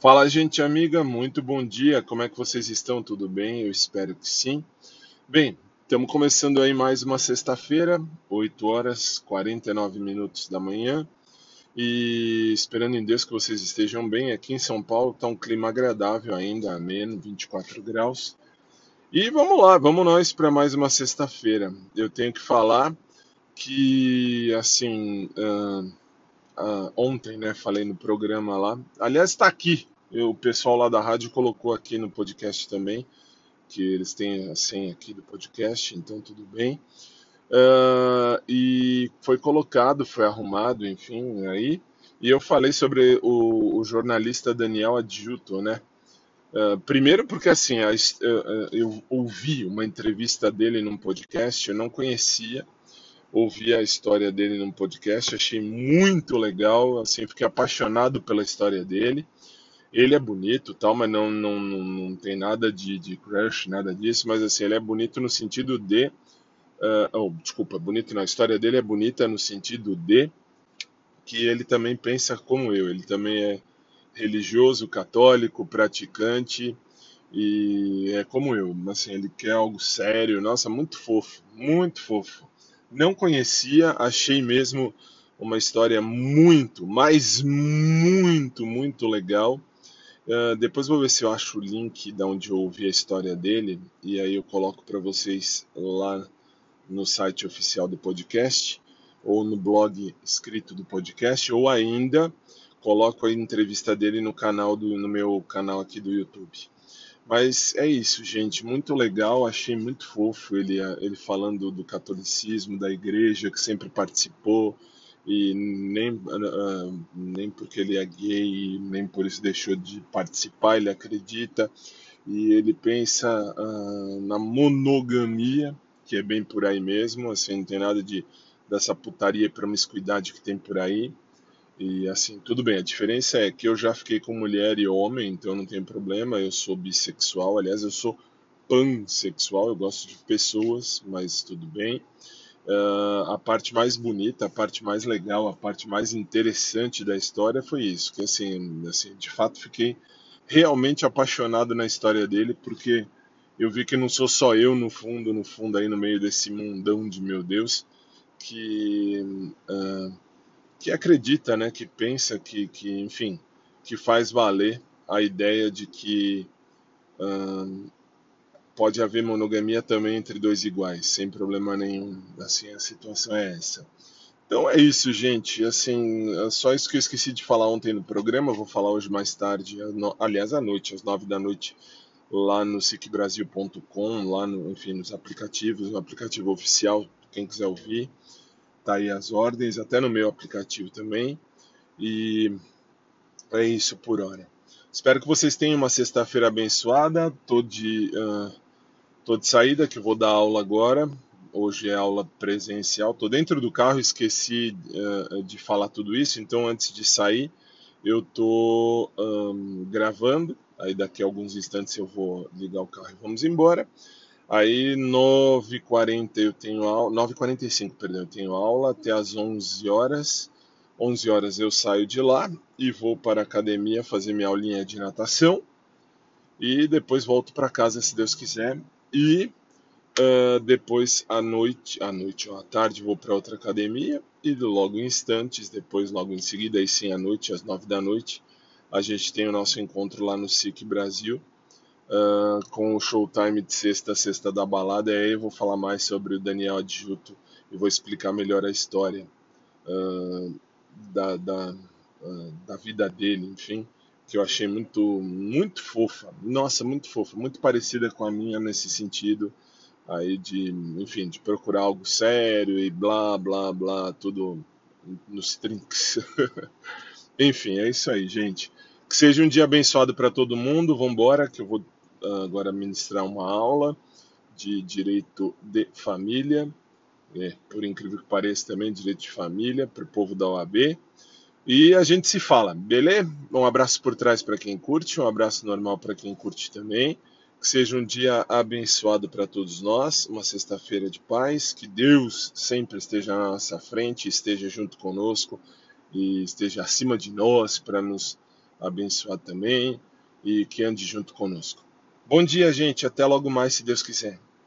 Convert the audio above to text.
Fala, gente amiga, muito bom dia. Como é que vocês estão? Tudo bem? Eu espero que sim. Bem, estamos começando aí mais uma sexta-feira, 8 horas 49 minutos da manhã. E esperando em Deus que vocês estejam bem. Aqui em São Paulo está um clima agradável ainda, ameno, 24 graus. E vamos lá, vamos nós para mais uma sexta-feira. Eu tenho que falar que, assim, uh, uh, ontem, né, falei no programa lá. Aliás, está aqui. Eu, o pessoal lá da rádio colocou aqui no podcast também, que eles têm a senha aqui do podcast, então tudo bem. Uh, e foi colocado, foi arrumado, enfim, aí. E eu falei sobre o, o jornalista Daniel Adjuto, né? Uh, primeiro porque assim, a, uh, eu ouvi uma entrevista dele num podcast, eu não conhecia, ouvi a história dele num podcast, achei muito legal, assim, fiquei apaixonado pela história dele. Ele é bonito, tal, mas não, não, não, não tem nada de, de crush, nada disso, mas assim, ele é bonito no sentido de. Uh, oh, desculpa, bonito na história dele é bonita no sentido de que ele também pensa como eu, ele também é religioso, católico, praticante e é como eu, assim, ele quer algo sério, nossa, muito fofo, muito fofo. Não conhecia, achei mesmo uma história muito, mas muito, muito legal. Uh, depois vou ver se eu acho o link da onde eu ouvi a história dele e aí eu coloco para vocês lá no site oficial do podcast ou no blog escrito do podcast ou ainda coloco a entrevista dele no canal do no meu canal aqui do YouTube. Mas é isso, gente, muito legal, achei muito fofo ele, ele falando do catolicismo, da igreja que sempre participou, e nem, uh, nem porque ele é gay, nem por isso deixou de participar, ele acredita, e ele pensa uh, na monogamia, que é bem por aí mesmo, assim, não tem nada de dessa putaria e promiscuidade que tem por aí, e assim, tudo bem, a diferença é que eu já fiquei com mulher e homem, então não tem problema, eu sou bissexual, aliás, eu sou pansexual, eu gosto de pessoas, mas tudo bem. Uh, a parte mais bonita, a parte mais legal, a parte mais interessante da história foi isso, que assim, assim, de fato fiquei realmente apaixonado na história dele, porque eu vi que não sou só eu no fundo, no fundo aí no meio desse mundão de meu Deus, que uh, que acredita, né, que pensa, que, que enfim, que faz valer a ideia de que hum, pode haver monogamia também entre dois iguais, sem problema nenhum. Assim, a situação é essa. Então é isso, gente. Assim, é só isso que eu esqueci de falar ontem no programa, vou falar hoje mais tarde, aliás, à noite, às nove da noite, lá no sicbrasil.com, lá no, enfim, nos aplicativos, no aplicativo oficial, quem quiser ouvir tá aí as ordens, até no meu aplicativo também. E é isso por hora. Espero que vocês tenham uma sexta-feira abençoada. Tô de, uh, tô de saída, que vou dar aula agora. Hoje é aula presencial. Tô dentro do carro, esqueci uh, de falar tudo isso. Então, antes de sair, eu tô um, gravando. Aí, daqui a alguns instantes, eu vou ligar o carro e vamos embora. Aí 9h40 eu tenho aula, 9h45, perdão, eu tenho aula até as 11 horas. 11 horas eu saio de lá e vou para a academia fazer minha aulinha de natação. E depois volto para casa se Deus quiser. E uh, depois à noite, à noite ou à tarde vou para outra academia. E logo em instantes, depois logo em seguida, aí sim à noite, às 9 da noite, a gente tem o nosso encontro lá no SIC Brasil uh, com o showtime de sexta sexta da balada. E aí eu vou falar mais sobre o Daniel Adjuto e vou explicar melhor a história uh, da, da, uh, da vida dele, enfim, que eu achei muito, muito fofa. Nossa, muito fofa, muito parecida com a minha nesse sentido aí de, enfim, de procurar algo sério e blá, blá, blá, tudo nos trinks. enfim, é isso aí, gente. Que seja um dia abençoado para todo mundo. Vamos embora, que eu vou agora ministrar uma aula de direito de família, é, por incrível que pareça também direito de família para o povo da OAB. E a gente se fala, beleza? Um abraço por trás para quem curte, um abraço normal para quem curte também. Que seja um dia abençoado para todos nós, uma sexta-feira de paz, que Deus sempre esteja na nossa frente, esteja junto conosco e esteja acima de nós para nos abençoado também e que ande junto conosco. Bom dia, gente. Até logo mais, se Deus quiser.